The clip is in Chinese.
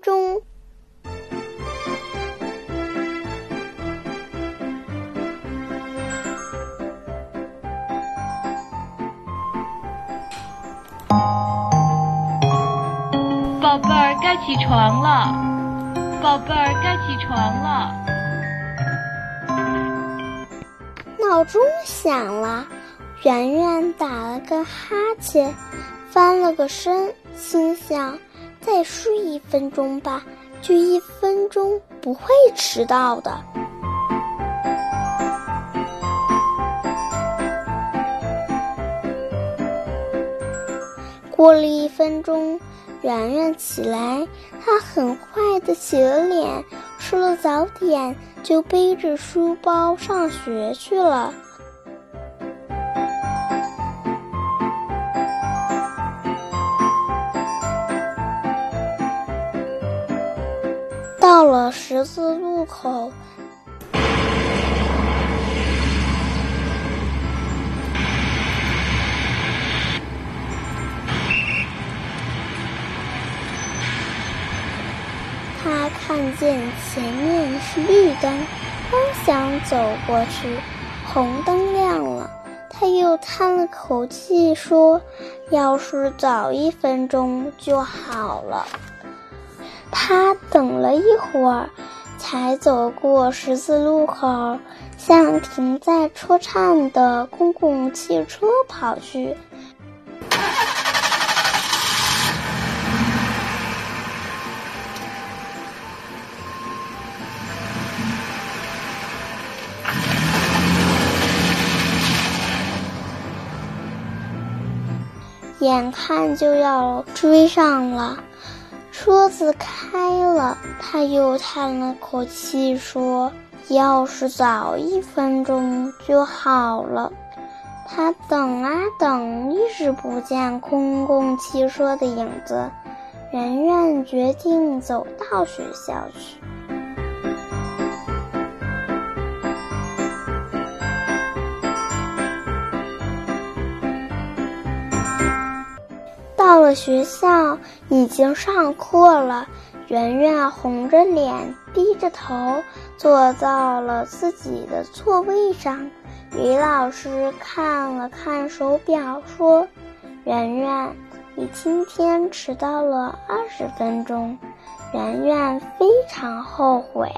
钟。宝贝儿，该起床了。宝贝儿，该起床了。闹钟响了，圆圆打了个哈欠，翻了个身，心想：再睡一分钟吧，就一分钟，不会迟到的。过了一分钟，圆圆起来，她很快的洗了脸，吃了早点，就背着书包上学去了。到了十字路口。他看见前面是绿灯，刚想走过去，红灯亮了，他又叹了口气说：“要是早一分钟就好了。”他等了一会儿，才走过十字路口，向停在车站的公共汽车跑去。眼看就要追上了，车子开了，他又叹了口气说：“要是早一分钟就好了。”他等啊等，一直不见公共汽车的影子，圆圆决定走到学校去。到了学校，已经上课了。圆圆红着脸，低着头，坐到了自己的座位上。李老师看了看手表，说：“圆圆，你今天迟到了二十分钟。”圆圆非常后悔。